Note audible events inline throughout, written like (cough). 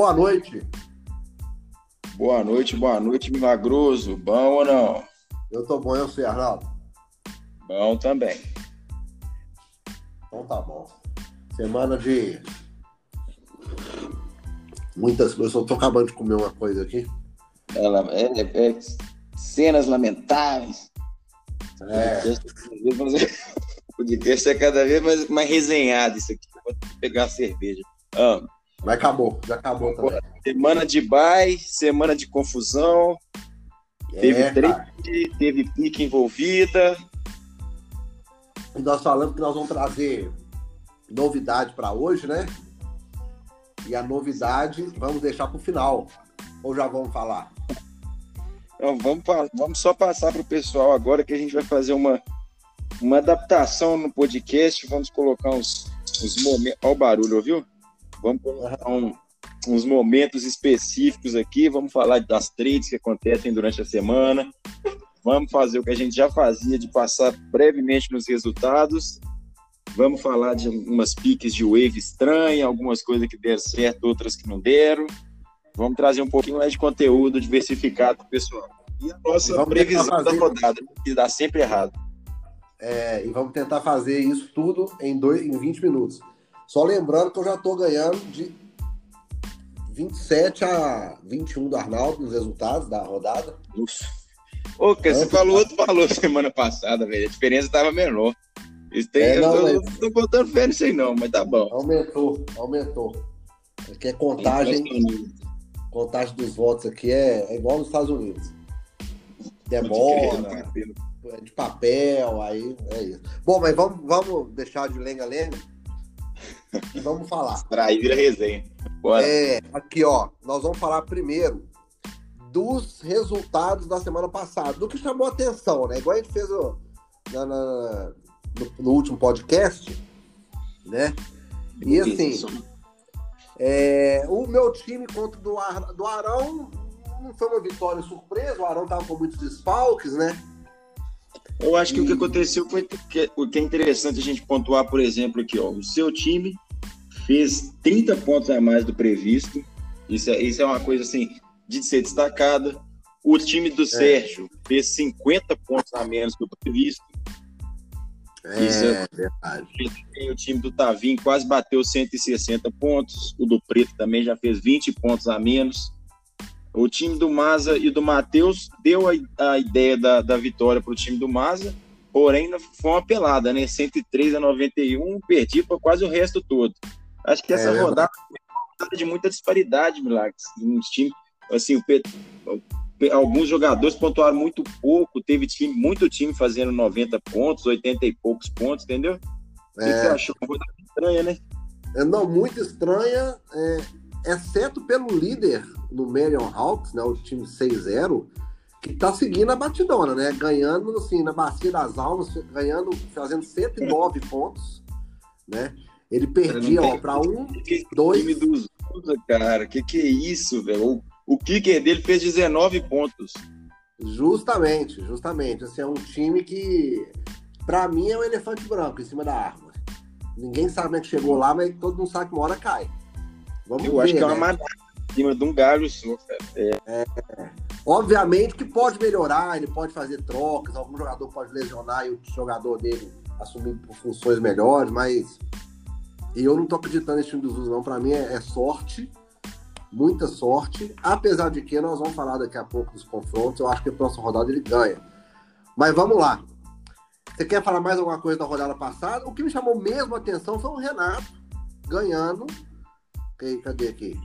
Boa noite. Boa noite, boa noite, milagroso. Bom ou não? Eu tô bom, eu sei, Arnaldo. Bom também. Então tá bom. Semana de muitas coisas. Eu tô acabando de comer uma coisa aqui. Ela é, é, é cenas lamentáveis. É. O podcast (laughs) é cada vez mais, mais resenhado isso aqui. Vou pegar a cerveja. Ah, Mas acabou, já acabou também. semana de bye, semana de confusão. Teve É, cara. trade, teve pique envolvida. E nós falamos que nós vamos trazer novidade para hoje, né? E a novidade vamos deixar pro final. Ou já vamos falar? Então, vamos, vamos só passar para o pessoal agora que a gente vai fazer uma, uma adaptação no podcast. Vamos colocar uns, uns momentos. Olha o barulho, ouviu? Vamos colocar um- uns momentos específicos aqui. Vamos falar das trades que acontecem durante a semana. Vamos fazer o que a gente já fazia, de passar brevemente nos resultados. Vamos falar de umas piques de wave estranha, algumas coisas que deram certo, outras que não deram. Vamos trazer um pouquinho mais de conteúdo diversificado para o pessoal. E a E nossa vamos previsão tentar da fazer- rodada, que dá sempre errado. É, e vamos tentar fazer isso tudo em, dois, em 20 minutos. Só lembrando que eu já tô ganhando de 27 a 21 do Arnaldo nos resultados da rodada. Ufa. Ô, cara, você É, falou outro valor (laughs) semana passada, velho. A diferença estava menor. Isso tem, É, não, eu, mas- tô botando fé nisso aí, não, mas tá bom. Aumentou, aumentou. Aqui é contagem, contagem dos votos aqui é, é igual nos Estados Unidos. Demora, é de papel, aí é isso. Bom, mas vamos, vamos deixar de lenga-lenga vamos falar. Aí vira resenha. Bora. É, aqui ó, nós vamos falar primeiro dos resultados da semana passada, do que chamou a atenção, né? Igual a gente fez ó, na- na- no, no último podcast, né? E assim, é, o meu time contra o do, Ar- do Arão não foi uma vitória surpresa, o Arão tava com muitos desfalques, né? Eu acho que o que aconteceu foi que, o que é interessante a gente pontuar, por exemplo, aqui, ó, o seu time fez 30 pontos a mais do previsto. Isso é, isso é uma coisa assim de ser destacada. O time do Sérgio fez 50 pontos a menos do previsto. Isso é- verdade. E o time do Tavim quase bateu 160 pontos. O do Preto também já fez 20 pontos a menos. O time do Maza e do Matheus deu a, a ideia da, da vitória para o time do Maza, porém foi uma pelada, né? 103 a 91, perdi para quase o resto todo. Acho que É essa rodada foi uma rodada de muita disparidade, Milagres. Assim, o alguns jogadores pontuaram muito pouco, teve time, muito time fazendo 90 pontos, 80 e poucos pontos, entendeu? O que É. você achou? Uma rodada estranha, né? É, não, muito estranha, é, exceto pelo líder no Marion Hawks, né, o time 6-0, que tá seguindo a batidona, né? Ganhando, assim, na bacia das almas, ganhando, fazendo 109 pontos, né? Ele perdia, ó, para um, Que dois, time dos Usa, cara. Que que é isso, velho? O, o kicker dele fez 19 pontos. justamente, justamente. Assim, é um time que, pra mim, é um elefante branco em cima da árvore. Ninguém sabe como é que chegou lá, mas todo mundo sabe que uma hora cai. Vamos Eu ver, acho que é uma né? manada em cima de um galho só, cara. Obviamente que pode melhorar, ele pode fazer trocas, algum jogador pode lesionar e o jogador dele assumir funções melhores, mas eu não tô acreditando nesse time dos Usos, não. Pra mim é, é sorte, muita sorte. Apesar de que nós vamos falar daqui a pouco dos confrontos, eu acho que a próxima rodada ele ganha. Mas vamos lá. Você quer falar mais alguma coisa da rodada passada? O que me chamou mesmo a atenção foi o Renato ganhando. Ok, Cadê aqui?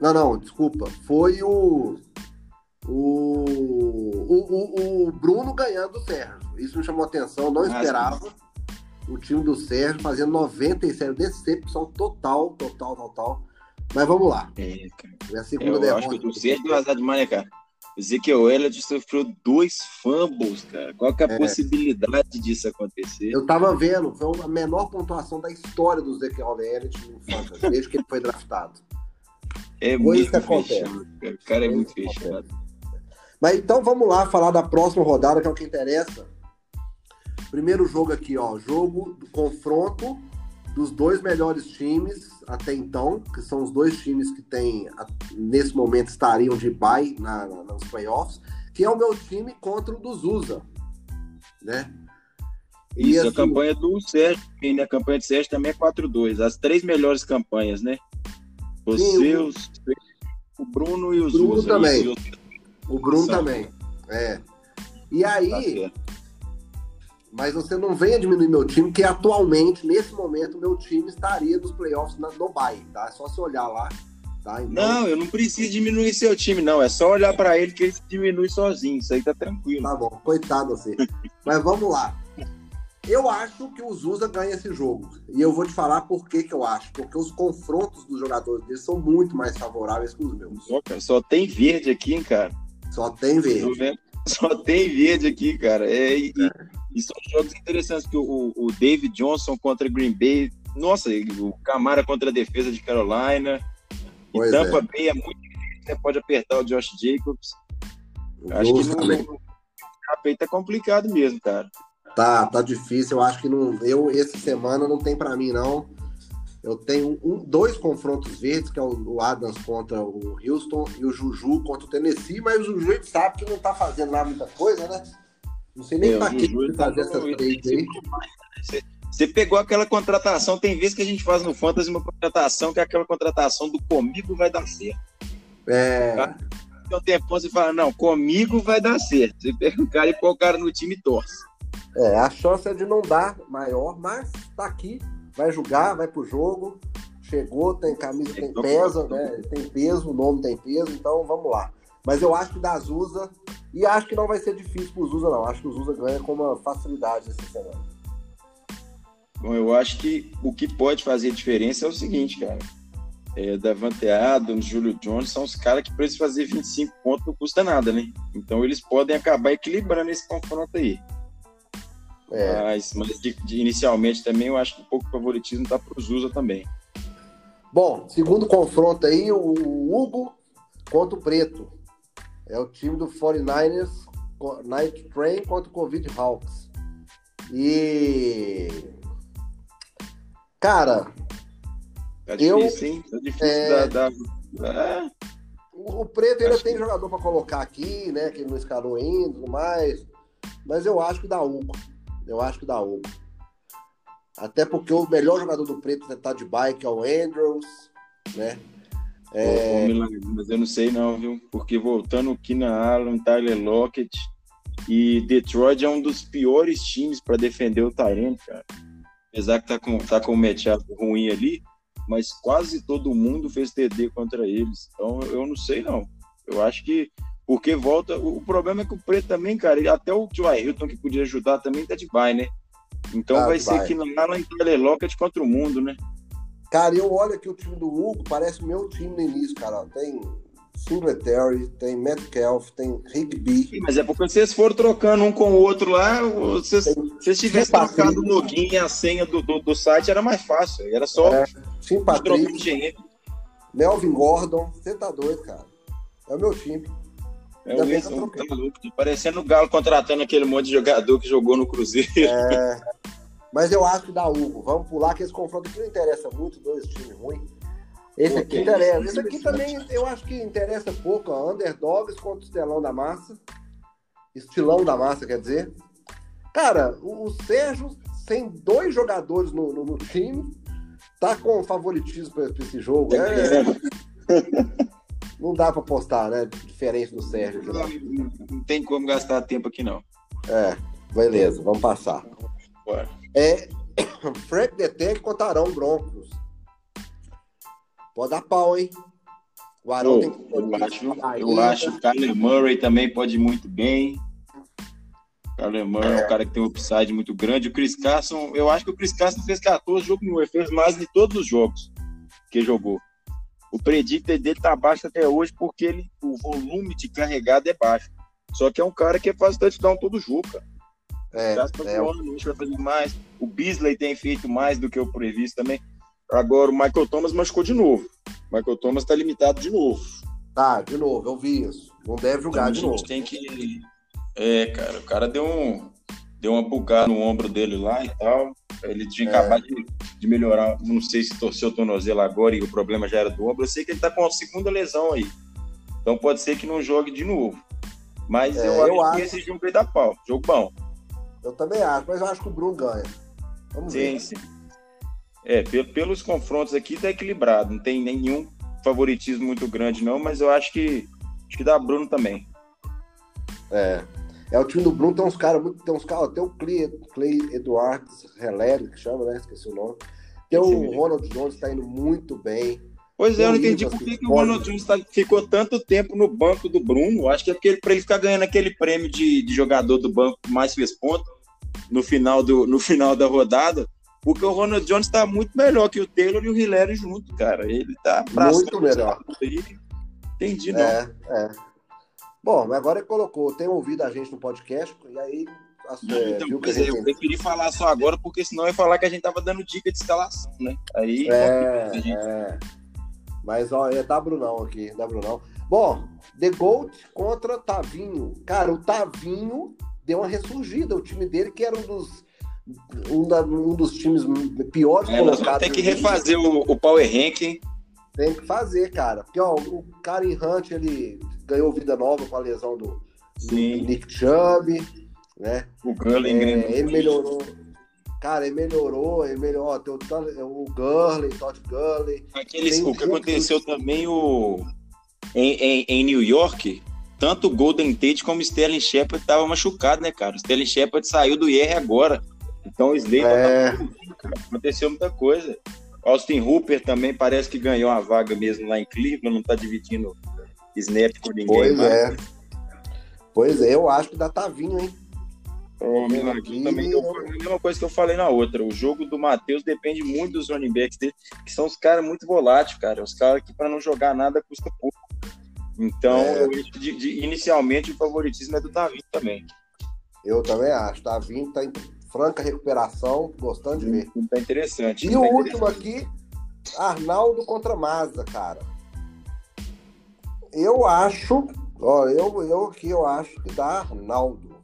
Não, não, desculpa. Foi o. O, o, o, o Bruno ganhando o Sérgio. Isso me chamou a atenção, não Ah, esperava. O time do Sérgio fazendo 97, decepção total, total, total. Mas vamos lá. É, cara. A segunda Eu acho derrota. que o Sérgio deu azar demais, né, cara? Ezequiel Elliott sofreu dois fumbles, cara. Qual que é a É. possibilidade disso acontecer? Eu tava vendo, foi a menor pontuação da história do Ezequiel Elliott no Fantasy, (laughs) desde que ele foi draftado. É Coisa muito acontece. fechado, cara. O cara é Coisa muito fechado. Mas então vamos lá falar da próxima rodada, que é o que interessa. Primeiro jogo aqui, ó. Jogo do confronto dos dois melhores times até então, que são os dois times que tem, nesse momento estariam de bye na, na, nos playoffs, que é o meu time contra o do Zusa, né? E Isso, assim, a campanha do Sérgio, né? A campanha do Sérgio também é 4-2. As três melhores campanhas, né? Os sim, seus, o... o Bruno e o Bruno Zusa. também. O Bruno também. É. E aí, tá mas você não venha diminuir meu time, que atualmente, nesse momento, meu time estaria nos playoffs na, no Bay, tá? É só você olhar lá. Tá? Então... Não, eu não preciso diminuir seu time, não. É só olhar para ele que ele se diminui sozinho. Isso aí tá tranquilo. Tá bom, coitado você. Mas vamos lá. Eu acho que o Zusa ganha esse jogo. E eu vou te falar por que, que eu acho. Porque os confrontos dos jogadores dele são muito mais favoráveis que os meus. Só tem verde aqui, hein, cara? Só tem verde. Só tem verde aqui, cara. É, e, é. E são jogos interessantes, que o, o David Johnson contra Green Bay, nossa, o Camara contra a defesa de Carolina. Pois e Tampa é. Bay é muito difícil, né? Pode apertar o Josh Jacobs. Acho que no, no tá complicado mesmo, cara. Tá, tá difícil. Eu acho que não. Eu, essa semana não tem para mim, não. Eu tenho um, dois confrontos verdes, que é o Adams contra o Houston e o Juju contra o Tennessee, mas o Juju sabe que não tá fazendo lá muita coisa, né? Não sei nem é, pra que tá fazer essa trade aí. Você pegou aquela contratação, tem vezes que a gente faz no Fantasy uma contratação que é aquela contratação do comigo vai dar certo. É. Tá? Então tem tempo você fala, não, comigo vai dar certo. Você pega o cara e põe o cara no time e torce. É, a chance é de não dar maior, mas tá aqui vai jogar, vai pro jogo, chegou, tem camisa, tem pesa, né? Tem peso, o nome tem peso, então vamos lá. Mas eu acho que da Zusa, e acho que não vai ser difícil pro Zusa, não. Acho que o Zusa ganha com uma facilidade essa semana. Bom, eu acho que o que pode fazer diferença é o seguinte, cara. É, Davante Adams, Julio Jones, são os caras que para eles fazer 25 pontos não custa nada, né? Então eles podem acabar equilibrando esse confronto aí. É. Mas, mas de, de, inicialmente também eu acho que um pouco de favoritismo está para o Zusa também. Bom, segundo confronto aí, o Hugo contra o Preto. É o time do 49ers, Night Train contra o Covid Hawks. E. Cara. Tá difícil, eu, hein? Tá difícil é... da. da... É. O, Preto ainda tem que... jogador para colocar aqui, né? Que ele não escalou ainda, mas. Mas eu acho que dá Hugo. Eu acho que dá Hugo. Até porque o melhor jogador do Preto tá de bike é o Andrews, né? É... Mas eu não sei não, viu? Porque voltando o Keenan Allen, Tyler Lockett e Detroit é um dos piores times para defender o Tyrant, cara. Apesar que tá com, tá com um matchup ruim ali, mas quase todo mundo fez TD contra eles. Então eu não sei não. Eu acho que porque volta. O problema é que o Preto também, cara, ele, até o Joe Hilton, que podia ajudar, também tá de bye, né? Então ah, vai ser que lá em Telelocket contra o mundo, né? Cara, eu olho aqui o time do Hugo, parece o meu time no início, cara. Tem Singletary, tem Metcalf, tem Rigby. Mas é porque vocês foram trocando um com o outro lá, vocês, vocês tivessem trocado o login e a senha do, do, do, site, era mais fácil. Era só é, Sim, Patrick, Melvin Gordon, você tá doido, cara. É o meu time. É o Wilson, tá tá parecendo o Galo contratando aquele monte de jogador que jogou no Cruzeiro. É, (laughs) mas eu acho que dá Hugo. Vamos pular que esse confronto aqui não interessa muito, dois times ruins. Esse aqui interessa. Esse aqui também eu acho que interessa pouco. Ó. Underdogs contra o Estelão da Massa. Estilão da Massa, quer dizer. Cara, o, o Sérgio tem dois jogadores no, no, no, time. Tá com favoritismo para esse jogo. É, (laughs) não dá para postar, né? Diferente do Sérgio. Não, não, tem como gastar tempo aqui, não. É, beleza, vamos passar. Bora. É (coughs) Frank Detec contra Arão Broncos. Pode dar pau, hein? O Arão oh, tem que. Eu acho, eu acho que o Kyler Murray também pode ir muito bem. O Kyler Murray é. é um cara que tem um upside muito grande. O Chris Carson, eu acho que o Chris Carson fez 14 jogos no fez mais de todos os jogos que jogou. O predictor dele tá baixo até hoje porque ele, o volume de carregado é baixo. Só que é um cara que faz touchdown todo jogo, cara. É, é, vai fazer mais. O Beasley tem feito mais do que o previsto também. Agora o Michael Thomas machucou de novo. O Michael Thomas tá limitado de novo. Tá, de novo, eu vi isso. Não deve jogar então, de novo. tem que. É, cara, o cara deu um. Deu uma bugada no ombro dele lá e tal. Ele tinha é. acabado de, de, melhorar. Não sei se torceu o tornozelo agora e o problema já era do ombro. Eu sei que ele tá com a segunda lesão aí. Então pode ser que não jogue de novo. Mas é, eu, eu, acho que esse jogo vai dar pau. Jogo bom. Eu também acho, mas eu acho que o Bruno ganha. Vamos sim, ver. Sim. É, pelos confrontos aqui tá equilibrado. Não tem nenhum favoritismo muito grande, não, mas eu acho que acho que dá Bruno também. É. É o time do Bruno, tem uns caras muito. Tem uns caras, tem o Clay, Clay Edwards Heller, que chama, né? Esqueci o nome. Tem o Ronald Jones, tá indo muito bem. Pois é, eu não entendi por que, que o Ronald Jones tá, ficou tanto tempo no banco do Bruno. Acho que é porque ele, pra ele ficar ganhando aquele prêmio de, de jogador do banco que mais fez ponto no final, do, no final da rodada. Porque o Ronald Jones tá muito melhor que o Taylor e o Hillary junto, cara. Ele tá muito melhor. Entendi, não. É, é. Bom, agora ele colocou, tem ouvido a gente no podcast, e aí. É, então, viu é, eu preferi falar só agora, porque senão ia falar que a gente tava dando dica de instalação, né? Aí. É, gente... é. Mas ó, é da Brunão aqui, da Brunão. Bom, The Gold contra Tavinho. Cara, o Tavinho deu uma ressurgida. O time dele, que era um dos, um, da, um dos times piores é, colocados. Tem que refazer o, o Power Ranking. Tem que fazer, cara. Porque ó, o Karen Hunt ele ganhou vida nova com a lesão do, do Nick Chubb, né? O Gurley é, ele melhorou. Cara, ele melhorou, ele melhorou. Tem o, o Gurley, Todd Gurley. Aqueles, o que aconteceu também o, em, em, em, New York, tanto o Golden Tate como o Sterling Shepard estavam machucados, né, cara? O Sterling Shepard saiu do IR agora. Então o Slater é... tá... aconteceu muita coisa. Austin Hooper também parece que ganhou a vaga mesmo lá em Cleveland, não tá dividindo snap com ninguém. Pois mais. é. Pois é, eu acho que dá Tavinho, hein? O Miladinho também deu a mesma coisa que eu falei na outra. O jogo do Matheus depende muito dos running backs dele, que são os caras muito voláteis, cara. Os caras que para não jogar nada custa pouco. Então, é. eu acho de, de, inicialmente o favoritismo é do Davi também. Eu também acho. Davi tá em franca recuperação, gostando de ver. Tá interessante. E tá o último aqui, Arnaldo contra Mazda, cara. Eu acho, ó, eu, eu aqui eu acho que dá Arnaldo.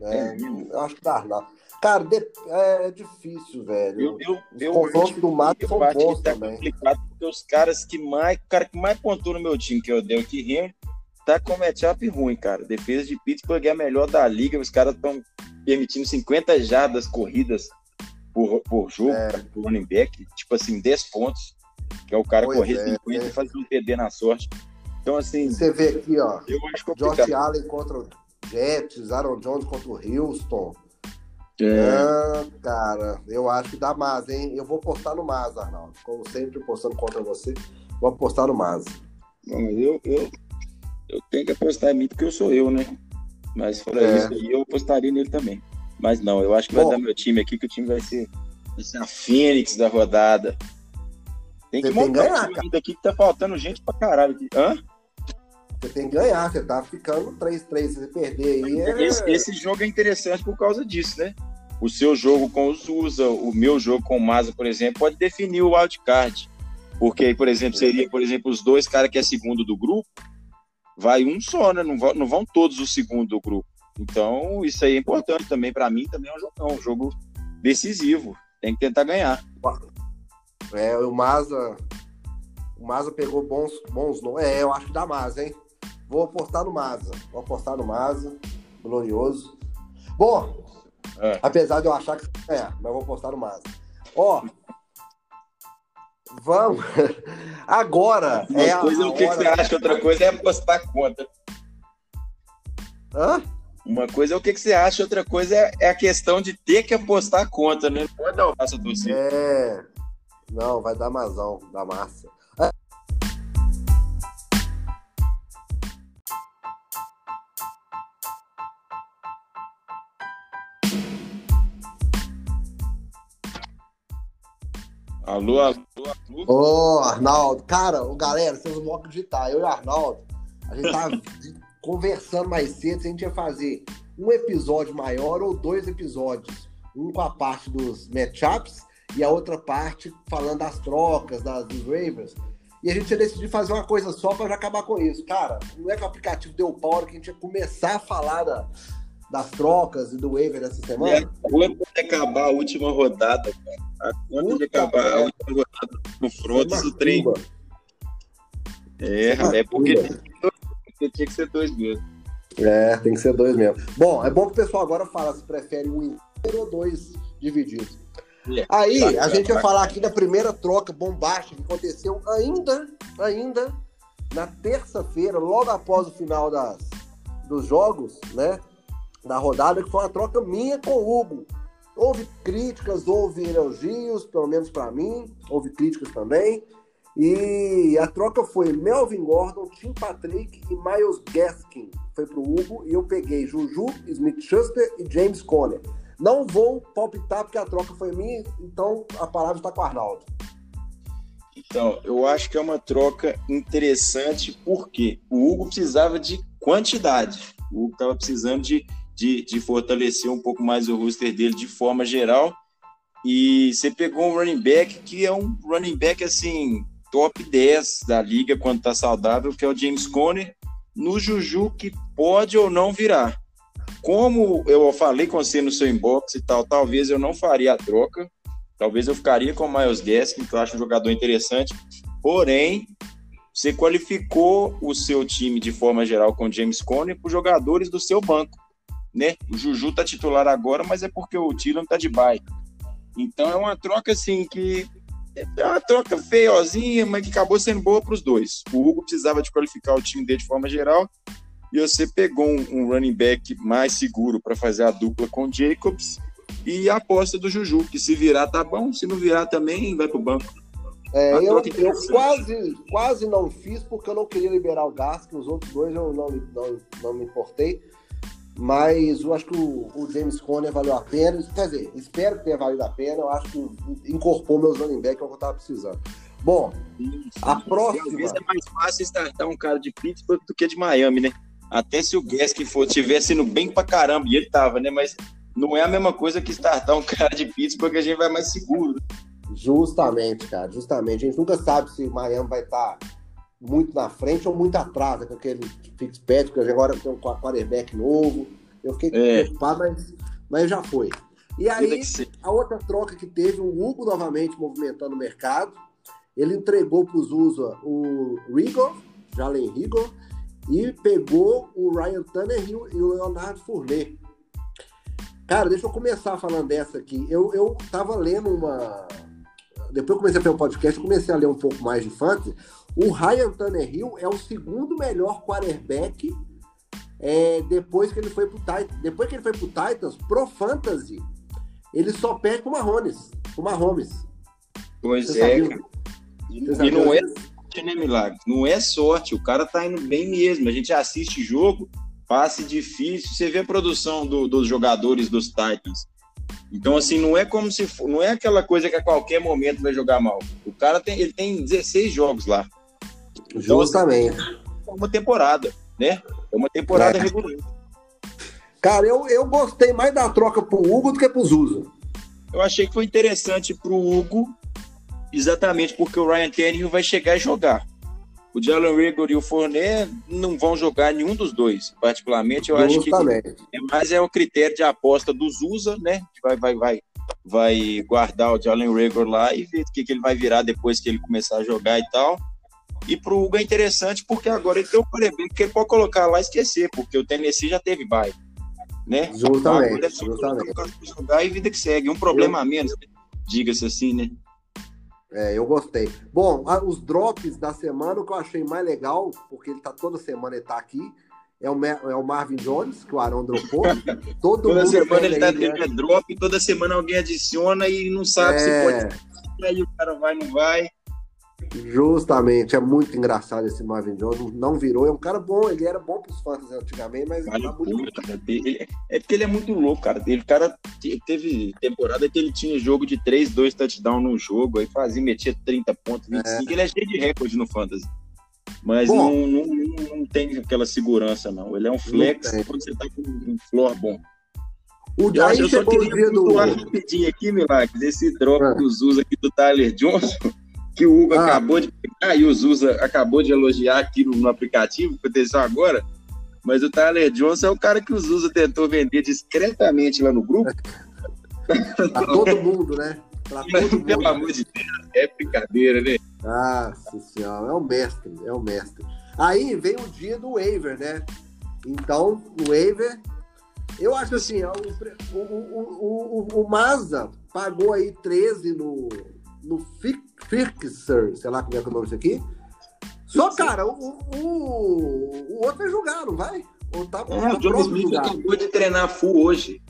É, eu acho que dá Arnaldo. Cara, é, é difícil, velho. Eu, eu, Os confrontos do mato são bons tá também. complicado porque os caras que mais, o cara que mais pontuou no meu time, que eu dei aqui Henry, tá com matchup ruim, cara. Defesa de Pittsburgh é a melhor da liga. Os caras estão permitindo 50 jardas corridas por, por jogo, é. por running back. Tipo assim, 10 pontos. Que é o cara pois correr é, 50 é. e fazer um TD na sorte. Então, assim. Você vê aqui, ó. Eu acho complicado. Josh Allen contra o Jets, Aaron Jones contra o Houston. É. Ah, cara, eu acho que dá mais, hein? Eu vou postar no Mas, Arnaldo. Como sempre, postando contra você, vou apostar no Mas. Não, mas eu, eu, eu tenho que apostar em mim porque eu sou eu, né? Mas fora é. isso aí, eu apostaria nele também. Mas não, eu acho que Bom, vai dar meu time aqui, que o time vai ser, vai ser a Fênix da rodada. Tem que montar ganhar, um aqui que tá faltando gente pra caralho. Hã? Você tem que ganhar, você tá ficando 3-3, se você perder aí. É... Esse, esse, jogo é interessante por causa disso, né? O seu jogo com o Zusa, o meu jogo com o Maza, por exemplo, pode definir o wildcard. Porque, por exemplo, seria, por exemplo, os dois caras que é segundo do grupo, vai um só, né? Não vão, não vão todos o segundo do grupo. Então, isso aí é importante também. Para mim, também é um jogo, um jogo decisivo. Tem que tentar ganhar. É, o Maza. O Maza pegou bons, bons nomes. É, eu acho que dá Maza, hein? Vou apostar no Maza. Vou apostar no Maza. Glorioso. Bom, é. apesar de eu achar que é, mas vou apostar no Maza. Ó, vamos. (laughs) Agora. Uma é coisa é o que, que você acha, outra coisa é apostar contra. Hã? Uma coisa é o que, que você acha, outra coisa é, é a questão de ter que apostar contra, né? Não pode dar o passo torcida. É. Não, vai dar mazão, da massa. Alô, alô, alô. Ô, Arnaldo. Cara, ô, galera, vocês não vão acreditar. Eu e o Arnaldo, a gente tava (laughs) conversando mais cedo se a gente ia fazer um episódio maior ou dois episódios. Um com a parte dos matchups e a outra parte falando das trocas, das, dos Ravens. E a gente ia decidir fazer uma coisa só para acabar com isso. Cara, não é que o aplicativo deu pau que a gente ia começar a falar da, das trocas e do waiver dessa semana? É, quando acabar a última rodada, cara. Quando de acabar a última rodada no Frontes, o trem. É, é porque tinha que ser dois mesmo. É, tem que ser dois mesmo. Bom, é bom que o pessoal agora fala se prefere um inteiro ou dois divididos. É, Aí, a gente vai falar aqui da primeira troca bombástica que aconteceu ainda, ainda na terça-feira, logo após o final das, dos jogos, né? Da rodada, que foi uma troca minha com o Hugo. Houve críticas, houve elogios, pelo menos para mim, houve críticas também. E a troca foi Melvin Gordon, Tim Patrick e Miles Gaskin. Foi pro Hugo e eu peguei Juju, Smith Schuster e James Conner. Não vou palpitar porque a troca foi minha, então a palavra está com o Arnaldo. Então, eu acho que é uma troca interessante porque o Hugo precisava de quantidade. O Hugo estava precisando de, de, de, fortalecer um pouco mais o roster dele de forma geral. E você pegou um running back que é um running back assim, top 10 da liga quando está saudável, que é o James Conner, no Juju que pode ou não virar. Como eu falei com você no seu inbox e tal, talvez eu não faria a troca. Talvez eu ficaria com o Miles Gaskin, que eu acho um jogador interessante. Porém, você qualificou o seu time de forma geral com James Conner por jogadores do seu banco. Né? O Juju tá titular agora, mas é porque o Tillan tá de bye. Então é uma troca assim que é uma troca feiozinha, mas que acabou sendo boa para os dois. O Hugo precisava de qualificar o time dele de forma geral e você pegou um, um running back mais seguro para fazer a dupla com o Jacobs e a aposta do Juju, que se virar tá bom, se não virar também vai pro banco. É, eu, eu quase, quase não fiz porque eu não queria liberar o que os outros dois eu não, não, não me importei. Mas eu acho que o, o, James Conner valeu a pena. Quer dizer, espero que tenha valido a pena. Eu acho que incorporou meus running back, é o que eu estava precisando. Bom, a próxima. Às vezes é mais fácil startar um cara de Pittsburgh do que de Miami, né? Até se o Gaskin for tivesse indo bem pra caramba, e ele tava, né? Mas não é a mesma coisa que startar um (laughs) cara de Pittsburgh, a gente vai mais seguro. Justamente, cara, justamente. A gente nunca sabe se o Miami vai estar tá muito na frente ou muito atrás, né, com aquele Fitzpatrick, agora tem um quarterback novo. Eu fiquei é. preocupado, mas, mas já foi. E aí, a outra troca que teve, o Hugo novamente movimentando o mercado. Ele entregou para os USA o Rigor, Jalen Rigor, e pegou o Ryan Tannehill e o Leonardo Fournet. Cara, deixa eu começar falando dessa aqui. Eu, eu tava lendo uma. Depois eu comecei a fazer um podcast, eu comecei a ler um pouco mais de fantasy. O Ryan Tannehill é o segundo melhor quarterback é, depois que ele foi pro Titans. Depois que ele foi pro Titans, pro Fantasy, ele só perde pro Mahomes. Pro Mahomes. Pois Você é, cara. E, e não é sorte, né, Milagre? Não é sorte, o cara tá indo bem mesmo. A gente assiste jogo, passe difícil, você vê a produção do, dos jogadores dos Titans. Então, assim, não é como se for, não é aquela coisa que a qualquer momento vai jogar mal. O cara tem, ele tem 16 jogos lá. Então, Justamente. Assim, é uma temporada, né? É uma temporada é. regular. Cara, eu, eu gostei mais da troca pro Hugo do que pro Zusa. Eu achei que foi interessante pro Hugo, exatamente porque o Ryan Tannehill vai chegar e jogar. O Jalen Rigor e o Fournet não vão jogar nenhum dos dois, particularmente. Eu acho que é mais é o critério de aposta dos USA, né? Vai, vai, vai, vai guardar o Jalen Rigor lá e ver o que, que ele vai virar depois que ele começar a jogar e tal. E pro Hugo é interessante porque agora ele tem o quarterback que ele pode colocar lá e esquecer, porque o Tennessee já teve bye. Né? Justamente. Agora é só justamente. jogar e vida que segue. Um problema Eu... a menos, diga-se assim, né? É, eu gostei. Bom, os drops da semana, o que eu achei mais legal, porque ele tá toda semana ele tá aqui, é o, é o Marvin Jones, que o Arão dropou. (laughs) Todo toda semana ele tá tendo né? drop, toda semana alguém adiciona e não sabe é... se pode. Aí o cara vai, não vai. Justamente, é muito engraçado esse Marvin Jones. Não virou, é um cara bom, ele era bom pros fãs antigamente, mas vale tá muito. Cara, ele, é porque ele é muito louco, cara. Ele cara teve temporada que ele tinha jogo de 3, 2 touchdown no jogo, aí fazia, metia 30 pontos, 25. É. Ele é cheio de recorde no Fantasy. Mas não, não, não, não, tem aquela segurança, não. Ele é um flex quando você tá com um floor bom. O eu, eu só queria do... rapidinho aqui, Milagres, esse drop ah. dos usa aqui do Tyler Johnson que o Hugo ah. acabou de pegar e o Zusa acabou de elogiar aqui no, no aplicativo, que aconteceu agora. Mas o Tyler Johnson é o cara que o Zusa tentou vender discretamente lá no grupo. (laughs) pra todo mundo, né? Pra todo mundo. Pelo amor de Deus, é brincadeira, né? Nossa senhora, é o mestre, é o mestre. Aí vem o dia do waiver, né? Então, o waiver, eu acho assim, o, o, o, o, o Mazda pagou aí 13 no, no Fixer, sei lá como é que é o nome disso aqui. Só, cara, o, o, o outro vai jogar, não vai? Ou tá, é, tá o John Smith acabou de treinar full hoje.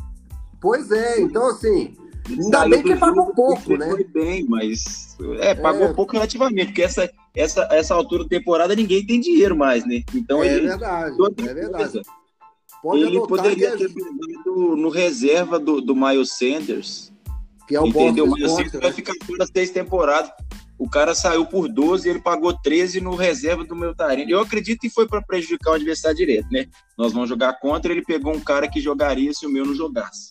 Pois é, então assim, ainda bem que pagou pouco, né? Foi bem, mas é, pagou é. pouco relativamente, porque essa, essa, essa altura da temporada ninguém tem dinheiro mais, né? Então é ele. Verdade, é verdade. Pode ele poderia ter pegado no reserva do, do Miles Sanders. Que é o Entendeu? Miles Sanders né? vai ficar fora seis temporadas. O cara saiu por 12 e ele pagou 13 no reserva do meu Tarino. Eu acredito que foi para prejudicar o adversário direto, né? Nós vamos jogar contra, ele pegou um cara que jogaria se o meu não jogasse.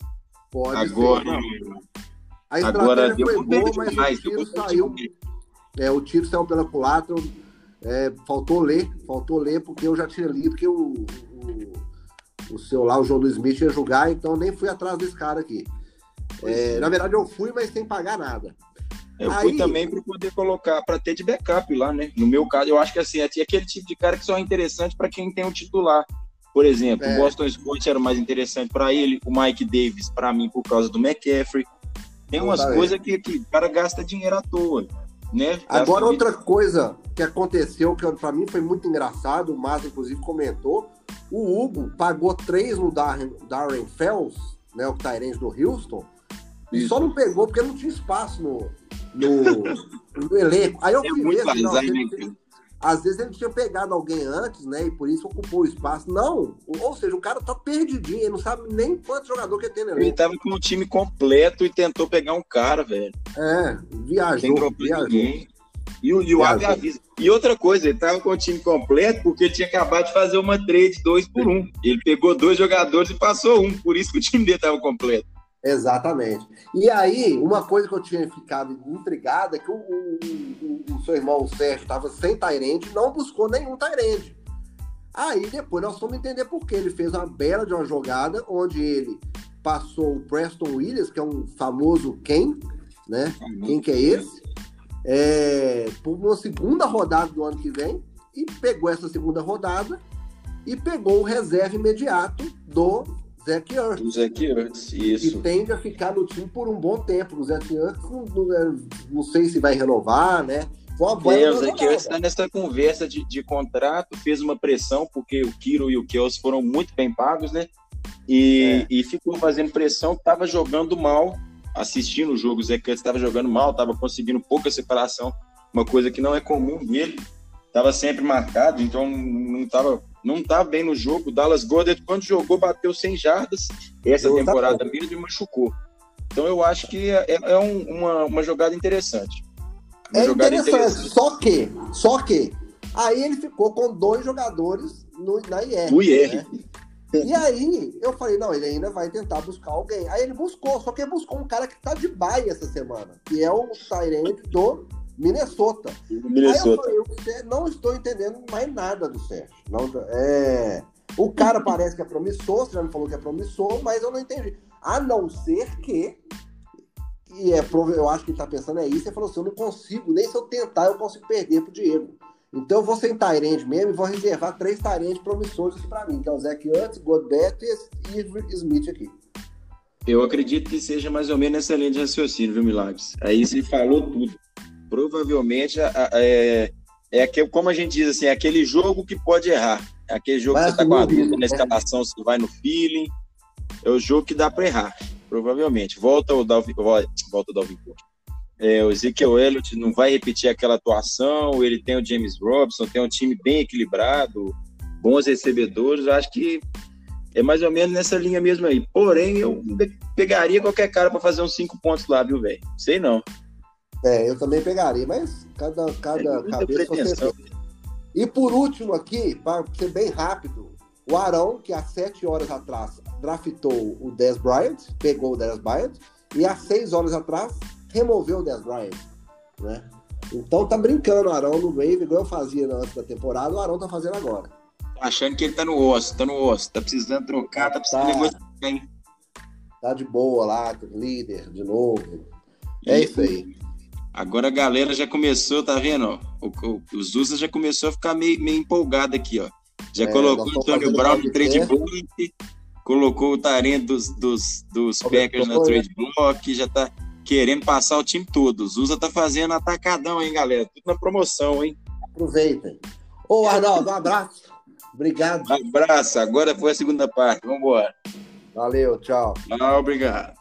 Pode agora, ser. A agora deu foi boa, mas demais, o tiro saiu. É, o tiro saiu pela culatra. É, faltou ler, faltou ler, porque eu já tinha lido que o, o, o seu lá, o João Luiz Smith, ia jogar, então nem fui atrás desse cara aqui. É, na verdade, eu fui, mas sem pagar nada. Eu Aí... fui também para poder colocar, para ter de backup lá, né? No meu caso, eu acho que assim, é aquele tipo de cara que só é interessante para quem tem um titular. Por exemplo, é. o Boston Scott era mais interessante para ele, o Mike Davis para mim por causa do McCaffrey. Tem umas coisas que, que o cara gasta dinheiro à toa, né? Gasta Agora outra coisa que aconteceu que para mim foi muito engraçado, o Mas inclusive comentou, o Hugo pagou três no Darren, Darren Fells, né, o Tyrande do Houston, e só não pegou porque não tinha espaço no, no, no elenco. Aí eu é fui ver, assim, não, às vezes ele tinha pegado alguém antes, né? E por isso ocupou o espaço. Não, ou seja, o cara tá perdidinho, ele não sabe nem quanto jogador que tem nele. Ele tava com o time completo e tentou pegar um cara, velho. É, viajou, viajou. Ninguém. E o, e o avisa. E outra coisa, ele tava com o time completo porque tinha acabado de fazer uma trade dois por um. Ele pegou dois jogadores e passou um, por isso que o time dele tava completo. Exatamente. E aí, uma coisa que eu tinha ficado intrigado é que o, o, o, o seu irmão o Sérgio estava sem Tyrande não buscou nenhum Tyrande. Aí depois nós vamos entender por que ele fez uma bela de uma jogada onde ele passou o Preston Williams, que é um famoso quem, né? Quem que é esse? É, por uma segunda rodada do ano que vem e pegou essa segunda rodada e pegou o reserva imediato do Zach Ertz. O Zach Ertz, isso. E tende a ficar no time por um bom tempo. O Zach Ertz, não, não, é, não sei se vai renovar, né? Foi é, o Zach Ertz está nessa conversa de, de contrato, fez uma pressão, porque o Kiro e o Kels foram muito bem pagos, né? E, é. e ficou fazendo pressão, estava jogando mal, assistindo o jogo, o Zach Ertz estava jogando mal, estava conseguindo pouca separação, uma coisa que não é comum dele, estava sempre marcado, então não estava não tá bem no jogo. Dallas Goddard, quando jogou, bateu 100 jardas essa eu temporada tá mesmo e machucou. Então eu acho que é, é um, uma, uma jogada interessante. Uma é jogada interessante, interessante, só que, só que, aí ele ficou com dois jogadores no, na IR. No IR. Né? E aí eu falei, não, ele ainda vai tentar buscar alguém. Aí ele buscou, só que ele buscou um cara que tá de baia essa semana, que é o Tyrant do Minnesota. Minnesota. Aí eu falei, eu não estou entendendo mais nada do Sérgio. Não, é... O cara parece que é promissor, você já me falou que é promissor, mas eu não entendi. A não ser que, e é, eu acho que ele está pensando é isso, ele falou assim, eu não consigo, nem se eu tentar eu consigo perder pro Diego. Então eu vou sem Tyrande mesmo e vou reservar três Tyrande promissores para mim, que é o Zach Ertz, Godet e Smith aqui. Eu acredito que seja mais ou menos nessa linha de raciocínio, viu, Milagres? Aí você falou tudo provavelmente é, é aquele, como a gente diz assim, é aquele jogo que pode errar. É aquele jogo que você está com a dúvida na né? escalação, se vai no feeling. É o jogo que dá para errar, provavelmente. Volta o Dalvin, volta o Dalvin é, o Ezekiel Elliott não vai repetir aquela atuação, ele tem o James Robson, tem um time bem equilibrado, bons recebedores, acho que é mais ou menos nessa linha mesmo aí. Porém, eu pegaria qualquer cara para fazer uns cinco pontos lá, viu, velho? Sei não. É, eu também pegaria, mas cada, cada é cabeça E por último aqui, para ser bem rápido, o Arão, que há sete horas atrás draftou o Dez Bryant, pegou o Dez Bryant, e há seis horas atrás removeu o Dez Bryant, né? Então tá brincando o Arão no wave, igual eu fazia antes da temporada, o Arão tá fazendo agora. achando que ele tá no osso, tá no osso, tá precisando trocar, tá precisando Tá. negociar, hein? Tá de boa lá, líder de novo. É isso aí. Agora a galera já começou, tá vendo? O, o, o Zusa já começou a ficar meio, meio empolgado aqui, ó. Já É, colocou o Antônio Brown no trade block, colocou o Tarento dos, dos, dos Packers na trade block, já tá querendo passar o time todo. O Zusa tá fazendo atacadão, hein, galera? Tudo na promoção, hein? Aproveitem. Ô, Arnaldo, um abraço. Obrigado. Abraço, agora foi a segunda parte. Vambora. Valeu, tchau. Tchau, obrigado.